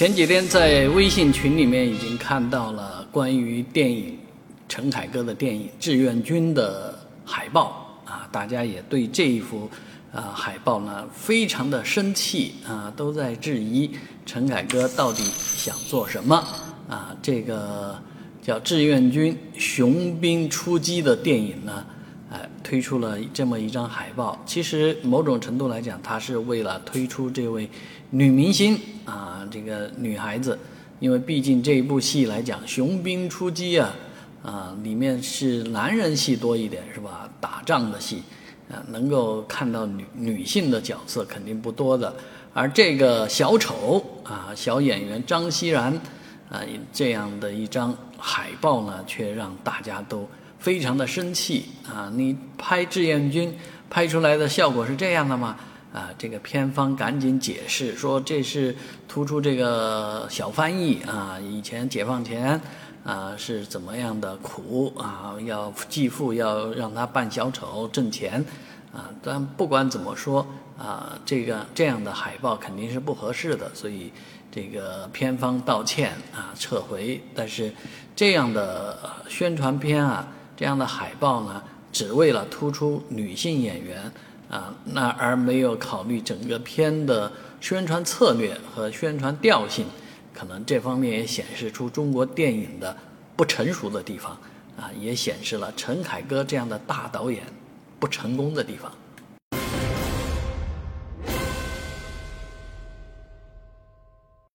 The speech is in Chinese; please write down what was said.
前几天在微信群里面已经看到了关于电影陈凯歌的电影《志愿军》的海报啊，大家也对这一幅啊海报呢非常的生气啊，都在质疑陈凯歌到底想做什么啊？这个叫《志愿军：雄兵出击》的电影呢，推出了这么一张海报。其实某种程度来讲，它是为了推出这位女明星啊，这个女孩子，因为毕竟这一部戏来讲，《雄兵出击》啊，啊，里面是男人戏多一点，是吧？打仗的戏，啊，能够看到女女性的角色肯定不多的。而这个小丑啊，小演员张熙然啊，这样的一张海报呢，却让大家都非常的生气啊！你拍志愿军拍出来的效果是这样的吗？啊，这个片方赶紧解释说，这是突出这个小翻译啊，以前解放前啊是怎么样的苦啊，要继父要让他扮小丑挣钱啊，但不管怎么说啊，这个这样的海报肯定是不合适的，所以这个片方道歉啊，撤回。但是这样的宣传片啊，这样的海报呢，只为了突出女性演员。啊，那而没有考虑整个片的宣传策略和宣传调性，可能这方面也显示出中国电影的不成熟的地方，啊，也显示了陈凯歌这样的大导演不成功的地方。